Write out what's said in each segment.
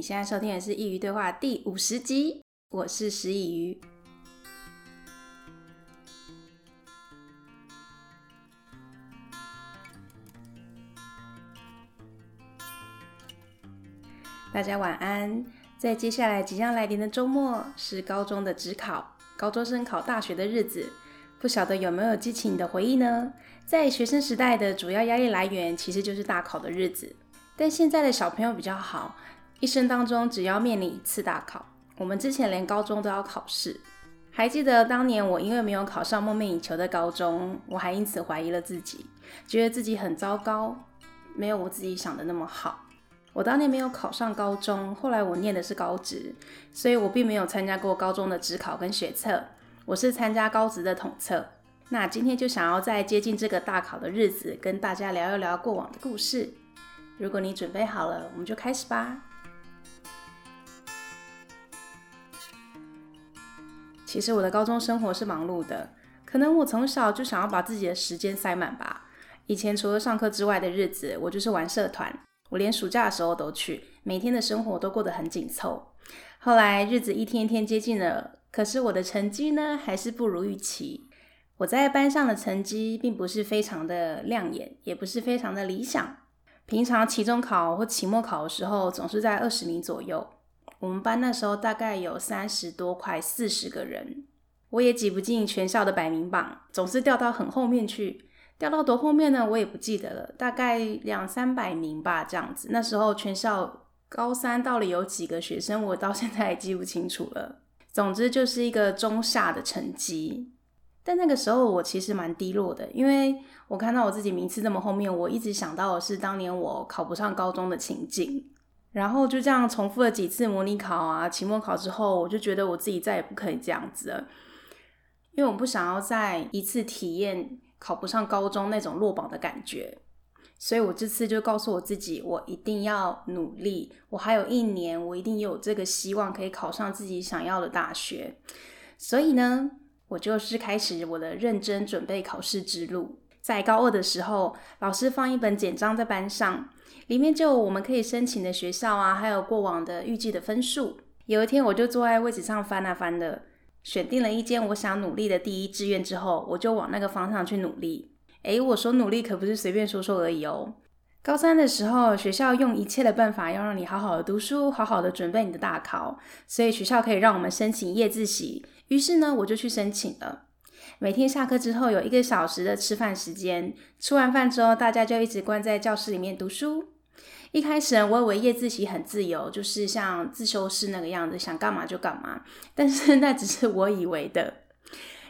你现在收听的是《佾萮对话》第五十集，我是师佾萮。大家晚安。在接下来即将来临的周末，是高中的指考，高中生考大学的日子，不晓得有没有激起你的回忆呢？在学生时代的主要压力来源，其实就是大考的日子。但现在的小朋友比较好。一生当中只要面临一次大考，我们之前连高中都要考试。还记得当年我因为没有考上梦寐以求的高中，我还因此怀疑了自己，觉得自己很糟糕，没有我自己想的那么好。我当年没有考上高中，后来我念的是高职，所以我并没有参加过高中的职考跟学测，我是参加高职的统测。那今天就想要在接近这个大考的日子，跟大家聊一聊过往的故事。如果你准备好了，我们就开始吧。其实我的高中生活是忙碌的，可能我从小就想要把自己的时间塞满吧。以前除了上课之外的日子，我就是玩社团，我连暑假的时候都去，每天的生活都过得很紧凑。后来日子一天一天接近了，可是我的成绩呢，还是不如预期。我在班上的成绩并不是非常的亮眼，也不是非常的理想。平常期中考或期末考的时候，总是在二十名左右。我们班那时候大概有三十多，块四十个人，我也挤不进全校的百名榜，总是掉到很后面去。掉到多后面呢？我也不记得了，大概两三百名吧，这样子。那时候全校高三到底有几个学生，我到现在也记不清楚了。总之就是一个中下的成绩。但那个时候我其实蛮低落的，因为我看到我自己名次那么后面，我一直想到的是当年我考不上高中的情景。然后就这样重复了几次模拟考啊、期末考之后，我就觉得我自己再也不可以这样子了，因为我不想要再一次体验考不上高中那种落榜的感觉，所以我这次就告诉我自己，我一定要努力，我还有一年，我一定有这个希望可以考上自己想要的大学，所以呢，我就是开始我的认真准备考试之路。在高二的时候，老师放一本简章在班上。里面就有我们可以申请的学校啊，还有过往的预计的分数。有一天，我就坐在位置上翻啊翻的，选定了一间我想努力的第一志愿之后，我就往那个方向去努力。诶，我说努力可不是随便说说而已哦。高三的时候，学校用一切的办法要让你好好的读书，好好的准备你的大考，所以学校可以让我们申请夜自习。于是呢，我就去申请了。每天下课之后有一个小时的吃饭时间，吃完饭之后，大家就一直关在教室里面读书。一开始我以为夜自习很自由，就是像自修室那个样子，想干嘛就干嘛。但是那只是我以为的。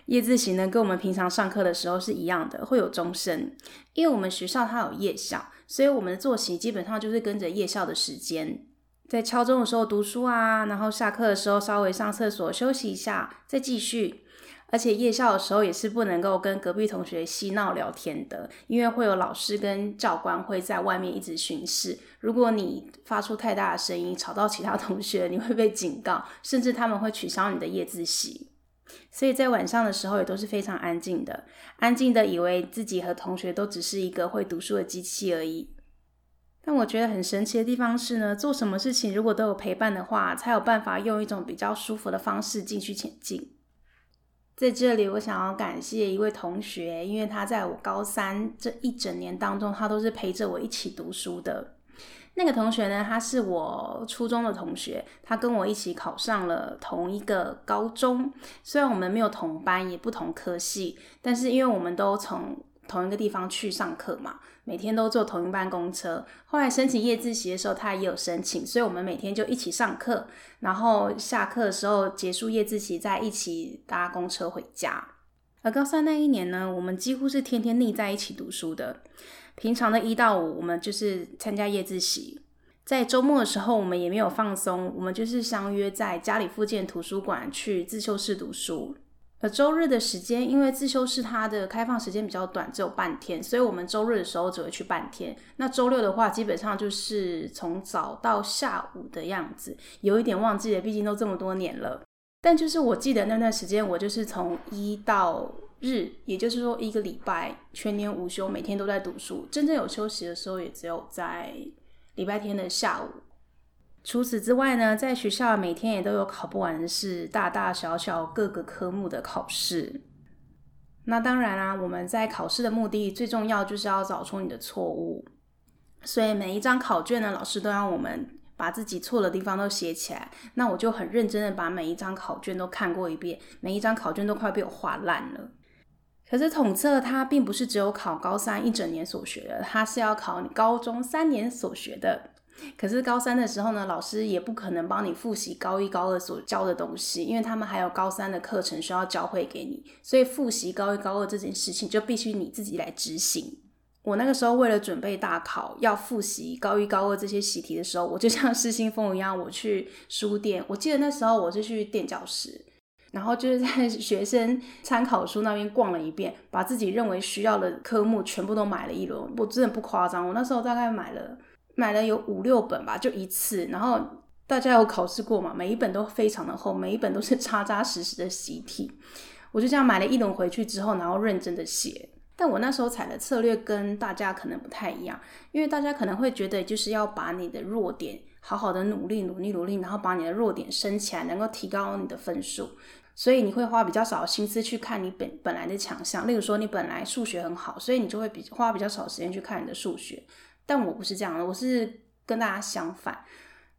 夜自习呢，跟我们平常上课的时候是一样的，会有钟声。因为我们学校它有夜校，所以我们的作息基本上就是跟着夜校的时间。在敲钟的时候读书啊，然后下课的时候稍微上厕所休息一下，再继续。而且夜校的时候也是不能够跟隔壁同学嬉闹聊天的，因为会有老师跟教官会在外面一直巡视。如果你发出太大的声音，吵到其他同学，你会被警告，甚至他们会取消你的夜自习。所以在晚上的时候也都是非常安静的，安静的以为自己和同学都只是一个会读书的机器而已。但我觉得很神奇的地方是呢，做什么事情如果都有陪伴的话，才有办法用一种比较舒服的方式继续前进。在这里，我想要感谢一位同学，因为他在我高三这一整年当中，他都是陪着我一起读书的。那个同学呢，他是我初中的同学，他跟我一起考上了同一个高中，虽然我们没有同班，也不同科系，但是因为我们都从同一个地方去上课嘛，每天都坐同一班公车。后来申请夜自习的时候，他也有申请，所以我们每天就一起上课，然后下课的时候结束夜自习，再一起搭公车回家。而高三那一年呢，我们几乎是天天腻在一起读书的。平常的一到五，我们就是参加夜自习；在周末的时候，我们也没有放松，我们就是相约在家里附近图书馆去自修室读书。而周日的时间，因为自修室它的开放时间比较短，只有半天，所以我们周日的时候只会去半天。那周六的话，基本上就是从早到下午的样子，有一点忘记了，毕竟都这么多年了。但就是我记得那段时间，我就是从一到日，也就是说一个礼拜全年无休，每天都在读书。真正有休息的时候，也只有在礼拜天的下午。除此之外呢，在学校每天也都有考不完的事，大大小小各个科目的考试。那当然啦，我们在考试的目的最重要就是要找出你的错误。所以每一张考卷呢，老师都让我们把自己错的地方都写起来。那我就很认真的把每一张考卷都看过一遍，每一张考卷都快被我画烂了。可是统测它并不是只有考高三一整年所学的，它是要考你高中三年所学的。可是高三的时候呢，老师也不可能帮你复习高一、高二所教的东西，因为他们还有高三的课程需要教会给你，所以复习高一、高二这件事情就必须你自己来执行。我那个时候为了准备大考，要复习高一、高二这些习题的时候，我就像失心疯一样，我去书店。我记得那时候我是去垫脚石，然后就是在学生参考书那边逛了一遍，把自己认为需要的科目全部都买了一轮。我真的不夸张，我那时候大概买了。买了有五六本吧，就一次。然后大家有考试过嘛？每一本都非常的厚，每一本都是 扎扎实实的习题。我就这样买了一轮回去之后，然后认真的写。但我那时候采的策略跟大家可能不太一样，因为大家可能会觉得就是要把你的弱点好好的努力努力努力，然后把你的弱点升起来，能够提高你的分数。所以你会花比较少的心思去看你本本来的强项。例如说，你本来数学很好，所以你就会比花比较少时间去看你的数学。但我不是这样的，我是跟大家相反，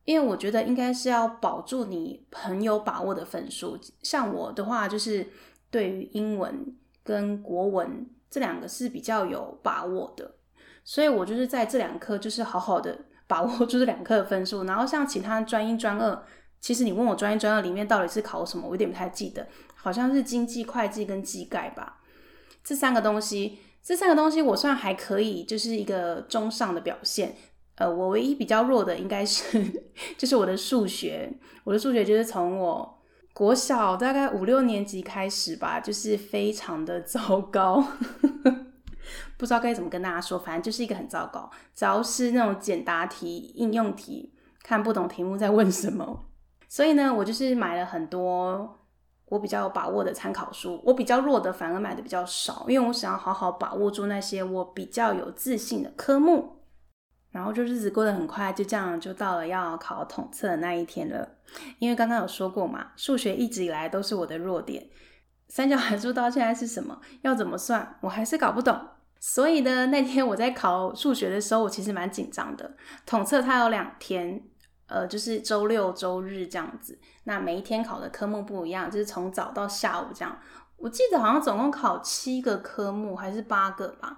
因为我觉得应该是要保住你很有把握的分数。像我的话，就是对于英文跟国文这两个是比较有把握的，所以我就是在这两科就是好好的把握住这两科的分数。然后像其他专一、专二，其实你问我专一、专二里面到底是考什么，我有点不太记得，好像是经济、会计跟技概吧，这三个东西。这三个东西我算还可以，就是一个中上的表现。呃，我唯一比较弱的应该是，就是我的数学。我的数学就是从我国小大概五六年级开始吧，就是非常的糟糕。不知道该怎么跟大家说，反正就是一个很糟糕。只要是那种简答题、应用题，看不懂题目在问什么。所以呢，我就是买了很多。我比较有把握的参考书，我比较弱的反而买的比较少，因为我想要好好把握住那些我比较有自信的科目。然后就日子过得很快，就这样就到了要考统测的那一天了。因为刚刚有说过嘛，数学一直以来都是我的弱点，三角函数到现在是什么，要怎么算，我还是搞不懂。所以呢，那天我在考数学的时候，我其实蛮紧张的。统测它有两天。呃，就是周六周日这样子，那每一天考的科目不一样，就是从早到下午这样。我记得好像总共考七个科目还是八个吧，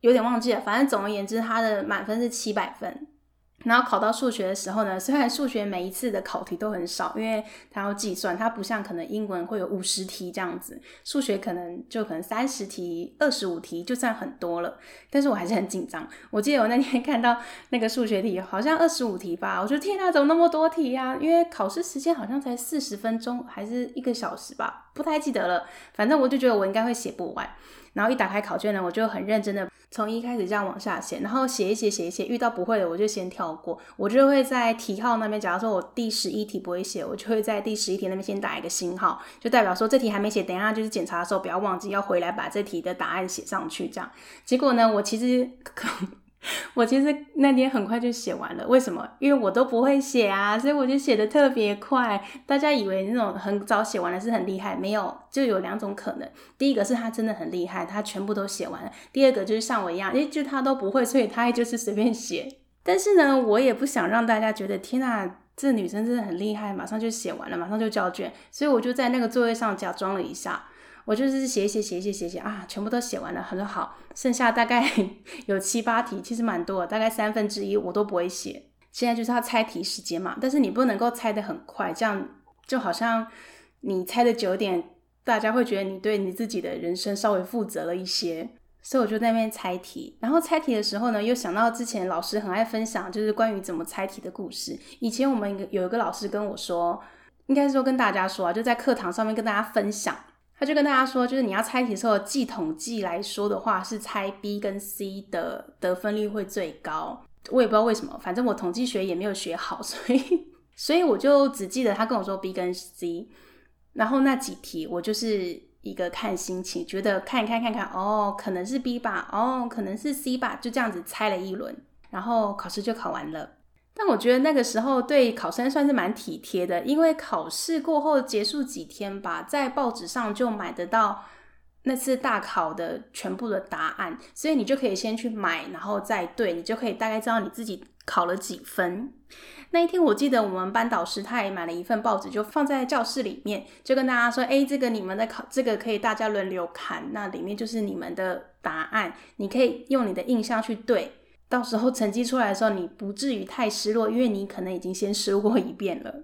有点忘记了。反正总而言之，它的满分是七百分。然后考到数学的时候呢，虽然数学每一次的考题都很少，因为它要计算，它不像可能英文会有五十题这样子，数学可能就可能三十题、二十五题就算很多了。但是我还是很紧张。我记得我那天 看到那个数学题，好像二十五题吧，我说天哪，怎么那么多题呀？因为考试时间好像才四十分钟，还是一个小时吧，不太记得了。反正我就觉得我应该会写不完。然后一打开考卷呢，我就很认真的从一开始这样往下写，然后写一写写一写，遇到不会的我就先跳过。我就会在题号那边，假如说我第十一题不会写，我就会在第十一题那边先打一个星号，就代表说这题还没写，等一下就是检查的时候不要忘记要回来把这题的答案写上去。这样，结果呢，我其实。我其实那天很快就写完了，为什么？因为我都不会写啊，所以我就写得特别快。大家以为那种很早写完的是很厉害，没有，就有两种可能。第一个是他真的很厉害，他全部都写完了；第二个就是像我一样，因为，就他都不会，所以他也就是随便写。但是呢，我也不想让大家觉得天哪，这女生真的很厉害，马上就写完了，马上就交卷，所以我就在那个座位上假装了一下。我就是写写写写写写啊，全部都写完了，很好。剩下大概 有七八题，其实蛮多，大概三分之一我都不会写。现在就是要猜题时间嘛，但是你不能够猜得很快，这样就好像你猜的久点，大家会觉得你对你自己的人生稍微负责了一些。所以我就在那边猜题，然后猜题的时候呢，又想到之前老师很爱分享，就是关于怎么猜题的故事。以前我们有一个老师跟我说，应该是说跟大家说啊，就在课堂上面跟大家分享。他就跟大家说，就是你要猜题的时候，计统计来说的话，是猜 B 跟 C 的得分率会最高。我也不知道为什么，反正我统计学也没有学好，所以所以我就只记得他跟我说 B 跟 C。然后那几题我就是一个看心情，觉得看一看看看，哦，可能是 B 吧，哦，可能是 C 吧，就这样子猜了一轮，然后考试就考完了。但我觉得那个时候对考生算是蛮体贴的，因为考试过后结束几天吧，在报纸上就买得到那次大考的全部的答案，所以你就可以先去买，然后再对，你就可以大概知道你自己考了几分。那一天我记得我们班导师他也买了一份报纸，就放在教室里面，就跟大家说：“哎，这个你们的考，这个可以大家轮流看，那里面就是你们的答案，你可以用你的印象去对。”到时候成绩出来的时候，你不至于太失落，因为你可能已经先失落过一遍了。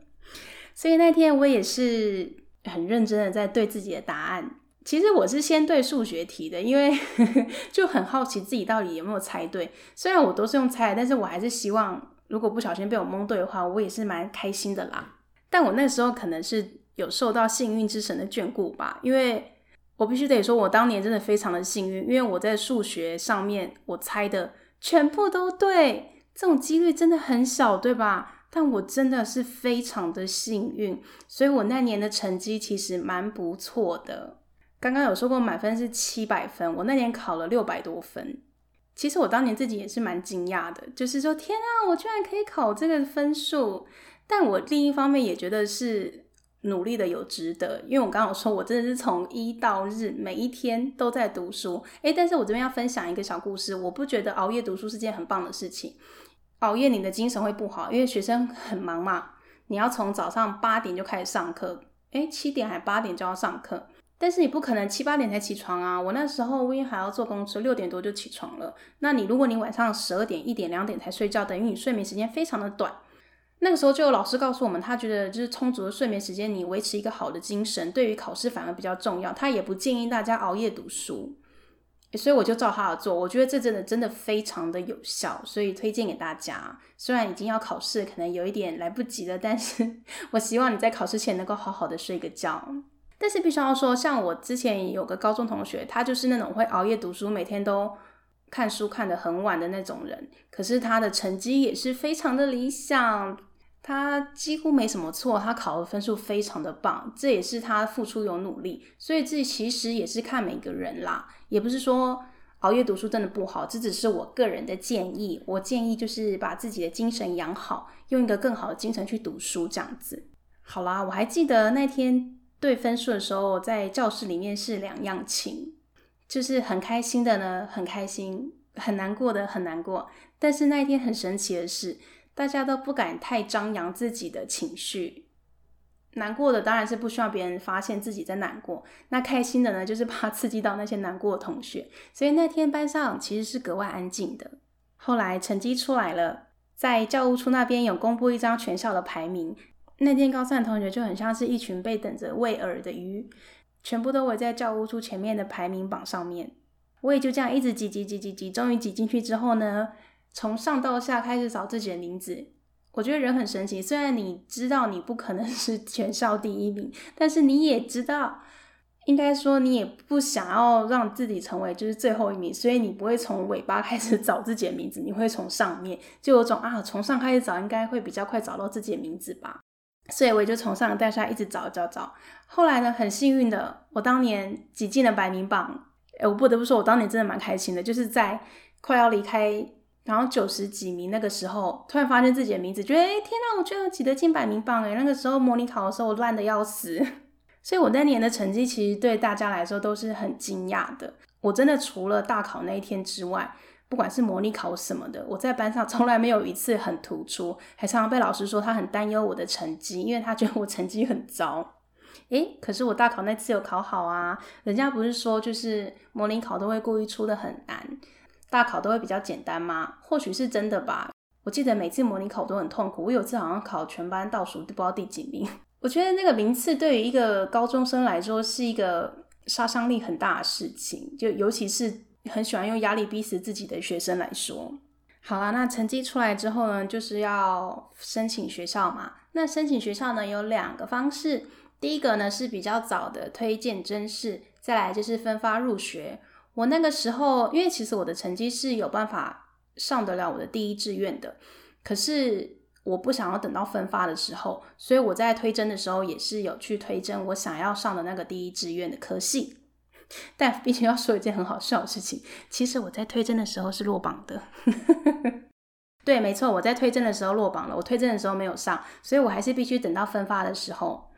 所以那天我也是很认真的在对自己的答案。其实我是先对数学题的，因为 就很好奇自己到底有没有猜对。虽然我都是用猜，但是我还是希望如果不小心被我蒙对的话，我也是蛮开心的啦。但我那时候可能是有受到幸运之神的眷顾吧，因为我必须得说，我当年真的非常的幸运，因为我在数学上面我猜的。全部都对，这种几率真的很小，对吧？但我真的是非常的幸运，所以我那年的成绩其实蛮不错的。刚刚有说过满分是七百分，我那年考了六百多分。其实我当年自己也是蛮惊讶的，就是说天啊，我居然可以考这个分数。但我另一方面也觉得是。努力的有值得，因为我刚刚有说，我真的是从一到日每一天都在读书。诶，但是我这边要分享一个小故事，我不觉得熬夜读书是件很棒的事情。熬夜你的精神会不好，因为学生很忙嘛，你要从早上八点就开始上课，诶，七点还八点就要上课，但是你不可能七八点才起床啊。我那时候因为还要坐公车，六点多就起床了。那你如果你晚上十二点、一点、两点才睡觉，等于你睡眠时间非常的短。那个时候就有老师告诉我们，他觉得就是充足的睡眠时间，你维持一个好的精神，对于考试反而比较重要。他也不建议大家熬夜读书，所以我就照他的做。我觉得这真的真的非常的有效，所以推荐给大家。虽然已经要考试，可能有一点来不及了，但是 我希望你在考试前能够好好的睡个觉。但是必须要说，像我之前有个高中同学，他就是那种会熬夜读书，每天都看书看得很晚的那种人，可是他的成绩也是非常的理想。他几乎没什么错，他考的分数非常的棒，这也是他付出有努力，所以这其实也是看每个人啦，也不是说熬夜读书真的不好，这只是我个人的建议。我建议就是把自己的精神养好，用一个更好的精神去读书，这样子。好啦，我还记得那天对分数的时候，在教室里面是两样情，就是很开心的呢，很开心；很难过的，很难过。但是那一天很神奇的是。大家都不敢太张扬自己的情绪，难过的当然是不希望别人发现自己在难过。那开心的呢，就是怕刺激到那些难过的同学。所以那天班上其实是格外安静的。后来成绩出来了，在教务处那边有公布一张全校的排名。那天高三的同学就很像是一群被等着喂饵的鱼，全部都围在教务处前面的排名榜上面。我也就这样一直挤挤挤挤挤，终于挤进去之后呢，从上到下开始找自己的名字，我觉得人很神奇。虽然你知道你不可能 是全校第一名，但是你也知道，应该说你也不想要让自己成为就是最后一名，所以你不会从尾巴开始 找自己的名字，你会从上面，就有种啊，从上开始找应该会比较快找到自己的名字吧。所以我也就从上到下一直找找找。后来呢，很幸运的，我当年挤进了百名榜。诶，我不得不说，我当年真的蛮开心的，就是在快要离开。然后九十几名，那个时候突然发现自己的名字，觉得哎天哪，我居然挤得进百名榜哎！那个时候模拟考的时候，我烂得要死，所以我那年的成绩其实对大家来说都是很惊讶的。我真的除了大考那一天之外，不管是模拟考什么的，我在班上 从来没有一次很突出，还常常被老师说他很担忧我的成绩，因为他觉得我成绩很糟。诶，可是我大考那次有考好啊，人家不是说就是模拟考都会故意出得很难。大考都会比较简单吗？或许是真的吧。我记得每次模拟考都很痛苦，我有次好像考全班倒数不知道第几名。我觉得那个名次对于一个高中生来说是一个杀伤力很大的事情，就尤其是很喜欢用压力逼死自己的学生来说。好啦，那成绩出来之后呢，就是要申请学校嘛。那申请学校呢，有两个方式，第一个呢是比较早的推荐甄试，再来就是分发入学。我那个时候，因为其实我的成绩是有办法上得了我的第一志愿的，可是我不想要等到分发的时候，所以我在推甄的时候也是有去推甄我想要上的那个第一志愿的科系。但必须要说一件很好笑的事情，其实我在推甄的时候是落榜的。对，没错，我在推甄的时候落榜了。我推甄的时候没有上，所以我还是必须等到分发的时候。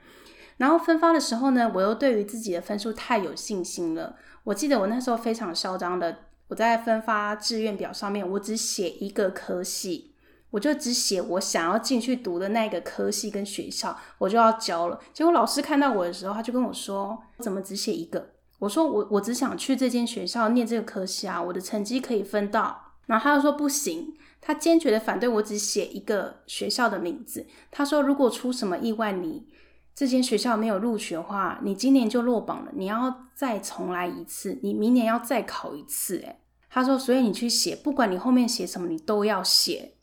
然后分发的时候呢，我又对于自己的分数太有信心了。我记得我那时候非常嚣张的，我在分发志愿表上面，我只写一个科系，我就只写我想要进去读的那个科系跟学校，我就要交了。结果老师看到我的时候，他就跟我说：“怎么只写一个？”我说：“我我只想去这间学校念这个科系啊，我的成绩可以分到。”然后他就说：“不行。”他坚决的反对我只写一个学校的名字。他说：“如果出什么意外，你……”这间学校没有录取的话，你今年就落榜了。你要再重来一次，你明年要再考一次。诶，他说，所以你去写，不管你后面写什么，你都要写。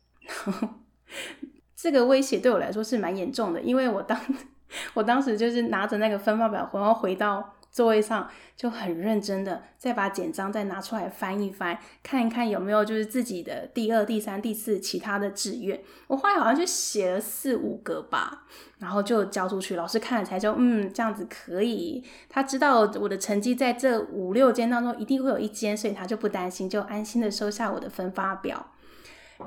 这个威胁对我来说是蛮严重的，因为我当 我当时就是拿着那个分发表，然后回到。座位上就很认真的再把简章再拿出来翻一翻，看一看有没有就是自己的第二、第三、第四其他的志愿。我后来好像就写了四五个吧，然后就交出去，老师看了才说，嗯，这样子可以。他知道我的成绩在这五六间当中一定会有一间，所以他就不担心，就安心的收下我的分发表。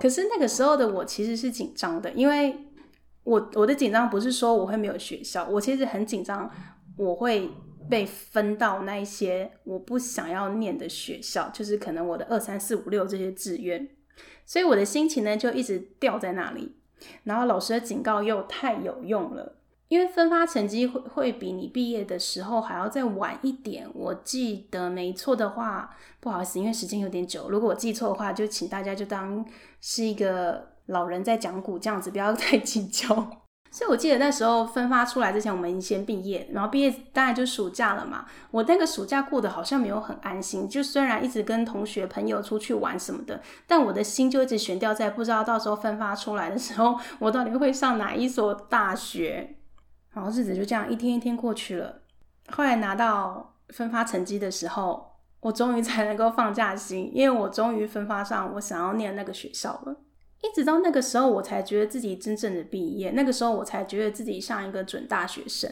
可是那个时候的我其实是紧张的，因为我我的紧张不是说我会没有学校，我其实很紧张，我会。被分到那一些我不想要念的学校，就是可能我的二三四五六这些志愿，所以我的心情呢就一直吊在那里。然后老师的警告又太有用了，因为分发成绩会会比你毕业的时候还要再晚一点。我记得没错的话，不好意思，因为时间有点久，如果我记错的话，就请大家就当是一个老人在讲古这样子，不要太 计较。所以，我记得那时候分发出来之前，我们已经先毕业，然后毕业当然就暑假了嘛。我那个暑假过得好像没有很安心，就虽然一直跟同学朋友出去玩什么的，但我的心就一直悬吊在不知道到时候分发出来的时候，我到底会上哪一所大学。然后日子就这样一天一天过去了。后来拿到分发成绩的时候，我终于才能够放下心，因为我终于分发上我想要念那个学校了。一直到那个时候，我才觉得自己真正的毕业。那个时候，我才觉得自己像一个准大学生。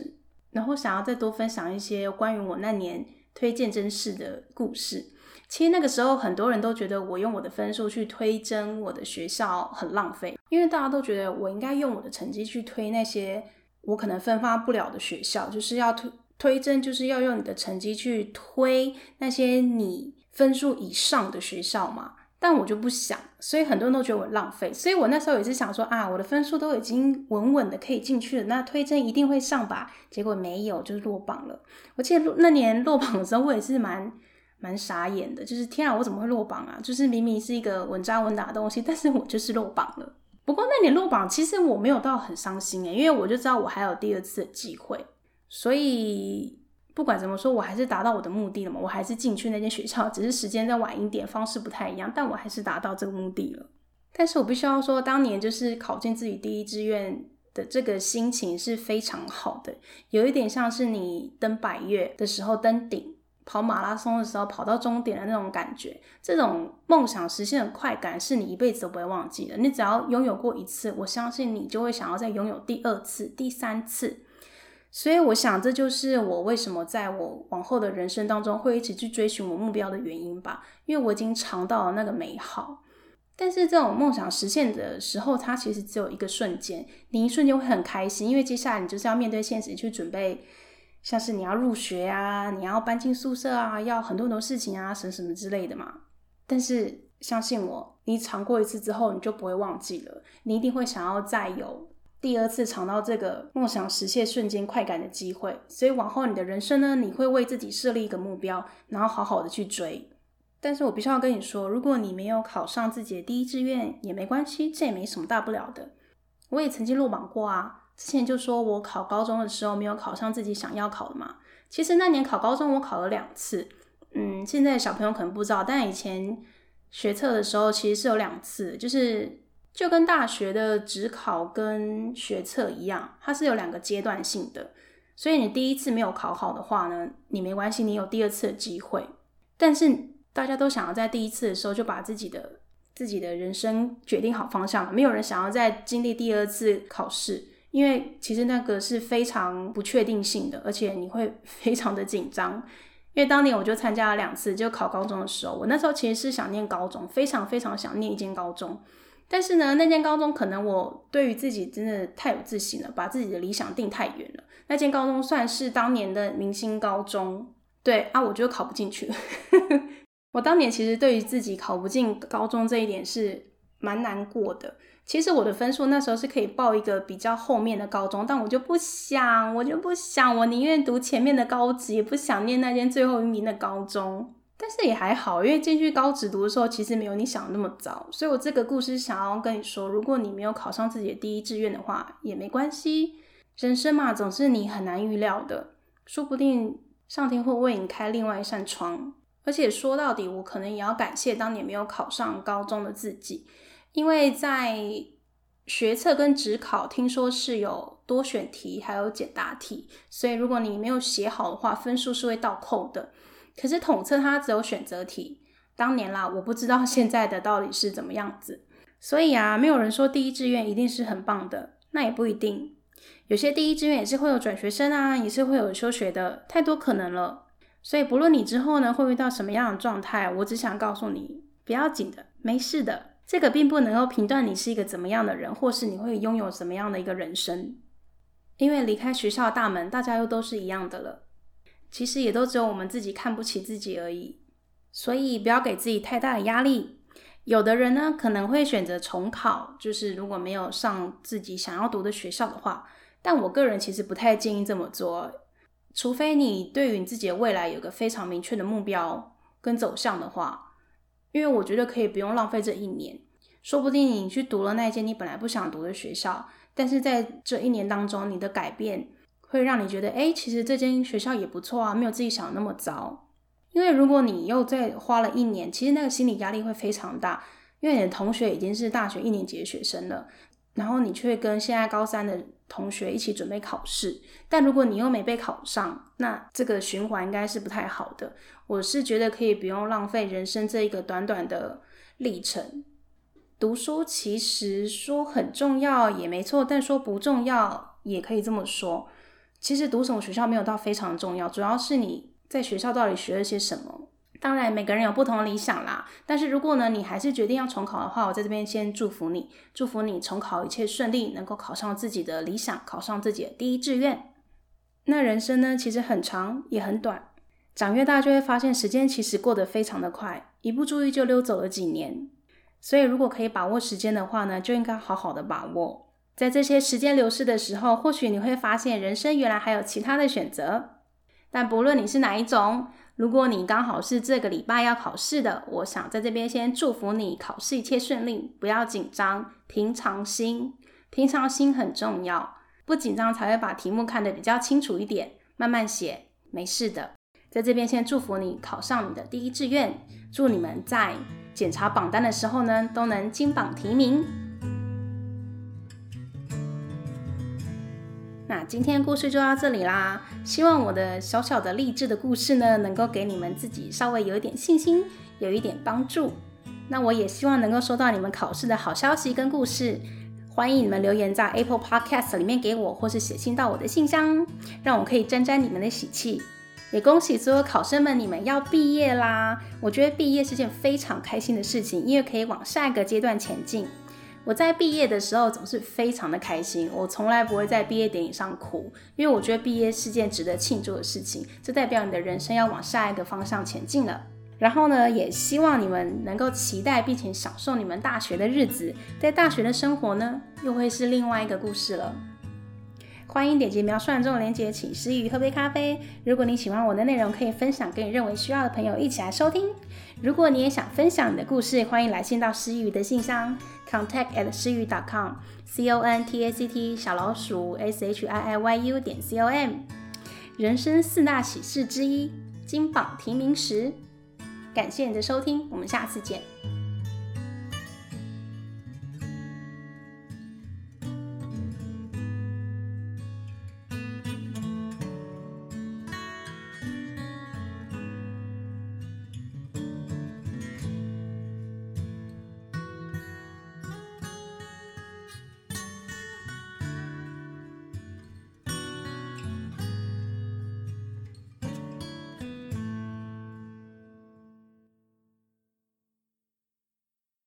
然后想要再多分享一些关于我那年推荐真试的故事。其实那个时候，很多人都觉得我用我的分数去推甄我的学校很浪费，因为大家都觉得我应该用我的成绩去推那些我可能分发不了的学校，就是要推推甄，就是要用你的成绩去推那些你分数以上的学校嘛。但我就不想，所以很多人都觉得我浪费，所以我那时候也是想说啊，我的分数都已经稳稳的可以进去了，那推甄一定会上吧？结果没有，就是落榜了。我记得那年落榜的时候，我也是蛮蛮傻眼的，就是天啊，我怎么会落榜啊？就是明明是一个稳扎稳打的东西，但是我就是落榜了。不过那年落榜，其实我没有到很伤心诶，因为我就知道我还有第二次的机会，所以。不管怎么说，我还是达到我的目的了嘛，我还是进去那间学校，只是时间再晚一点，方式不太一样，但我还是达到这个目的了。但是我必须要说，当年就是考进自己第一志愿的这个心情是非常好的，有一点像是你登百岳的时候登顶，跑马拉松的时候跑到终点的那种感觉，这种梦想实现的快感是你一辈子都不会忘记的。你只要拥有过一次，我相信你就会想要再拥有第二次、第三次。所以我想，这就是我为什么在我往后的人生当中会一直去追寻我目标的原因吧。因为我已经尝到了那个美好。但是这种梦想实现的时候，它其实只有一个瞬间，你一瞬间会很开心，因为接下来你就是要面对现实，去准备，像是你要入学啊，你要搬进宿舍啊，要很多很多事情啊，什么什么之类的嘛。但是相信我，你尝过一次之后，你就不会忘记了，你一定会想要再有。第二次尝到这个梦想实现瞬间快感的机会，所以往后你的人生呢，你会为自己设立一个目标，然后好好的去追。但是我必须要跟你说，如果你没有考上自己的第一志愿也没关系，这也没什么大不了的。我也曾经落榜过啊，之前就说我考高中的时候没有考上自己想要考的嘛。其实那年考高中我考了两次，嗯，现在小朋友可能不知道，但以前学测的时候其实是有两次，就是。就跟大学的职考跟学测一样，它是有两个阶段性的，所以你第一次没有考好的话呢，你没关系，你有第二次的机会。但是大家都想要在第一次的时候就把自己的自己的人生决定好方向，没有人想要再经历第二次考试，因为其实那个是非常不确定性的，而且你会 非常的紧张。因为当年我就参加了两次，就考高中的时候，我那时候其实是想念高中，非常非常想念一间高中。但是呢，那间高中可能我对于自己真的太有自信了，把自己的理想定太远了。那间高中算是当年的明星高中，对啊，我就考不进去。我当年其实对于自己考不进高中这一点是蛮难过的。其实我的分数那时候是可以报一个比较后面的高中，但我就不想，我就不想，我宁愿读前面的高职，也不想念那间最后一名的高中。但是也还好，因为进去高职读的时候，其实没有你想的那么糟。所以我这个故事想要跟你说，如果你没有考上自己的第一志愿的话，也没关系。人生嘛，总是你很难预料的，说不定上天会为你开另外一扇窗。而且说到底，我可能也要感谢当年没有考上高中的自己。因为在学测跟职考，听说是有多选题，还有简答题，所以如果你没有写好的话，分数是会倒扣的。可是统测它只有选择题，当年啦，我不知道 现在的到底是怎么样子。所以啊，没有人说第一志愿一定是很棒的，那也不一定。有些第一志愿也是会有转学生啊，也是会有休学的，太多可能了。所以不论你之后呢会遇到什么样的状态，我只想告诉你，不要紧的，没事的。这个并不能够评断你是一个怎么样的人，或是你会拥有什么样的一个人生。因为离开学校大门，大家又都是一样的了。其实也都只有我们自己看不起自己而已。所以不要给自己太大的压力。有的人呢，可能会选择重考，就是如果没有上自己想要读的学校的话。但我个人其实不太建议这么做，除非你对于你自己的未来有个非常明确的目标跟走向的话。因为我觉得可以不用浪费这一年，说不定你去读了那间你本来不想读的学校，但是在这一年当中，你的改变会让你觉得，哎，其实这间学校也不错啊，没有自己想的那么糟。因为如果你又再花了一年，其实那个心理压力会非常大，因为你的同学已经是大学一年级的学生了，然后你却跟现在高三的同学一起准备考试，但如果你又没被考上，那这个循环应该是不太好的。我是觉得可以不用浪费人生这一个短短的历程。读书其实说很重要也没错，但说不重要也可以这么说。其实读什么学校没有到非常重要，主要是你在学校到底学了些什么。当然每个人有不同的理想啦，但是如果呢你还是决定要重考的话，我在这边先祝福你，祝福你重考一切顺利，能够考上自己的理想，考上自己的第一志愿。那人生呢其实很长也很短。长越大，就会发现时间其实过得非常的快，一不注意就溜走了几年。所以，如果可以把握时间的话呢，就应该好好的把握。在这些时间流逝的时候，或许你会发现人生原来还有其他的选择。但不论你是哪一种，如果你刚好是这个礼拜要考试的，我想在这边先祝福你考试一切顺利，不要紧张，平常心，平常心很重要，不紧张才会把题目看得比较清楚一点，慢慢写，没事的。在这边先祝福你考上你的第一志愿，祝你们在检查榜单的时候呢，都能金榜题名。那今天故事就到这里啦，希望我的小小的励志的故事呢，能够给你们自己稍微有一点信心，有一点帮助。那我也希望能够收到你们考试的好消息跟故事，欢迎你们留言在 Apple Podcast 里面给我，或是写信到我的信箱，让我可以沾沾你们的喜气。也恭喜所有考生们，你们要毕业啦！我觉得毕业是件非常开心的事情，因为可以往下一个阶段前进。我在毕业的时候总是非常的开心，我从来不会在毕业典礼上哭，因为我觉得毕业是件值得庆祝的事情，这代表你的人生要往下一个方向前进了。然后呢，也希望你们能够期待并且享受你们大学的日子，在大学的生活呢，又会是另外一个故事了。欢迎点击描述栏中的链接，请思雨喝杯咖啡。如果你喜欢我的内容，可以分享给你认为需要的朋友一起来收听。如果你也想分享你的故事，欢迎来信到思雨的信箱，contact at 思雨 .com。c o n t a c t 小老鼠 s h i i y u 点 c o m。人生四大喜事之一，金榜题名时。感谢你的收听，我们下次见。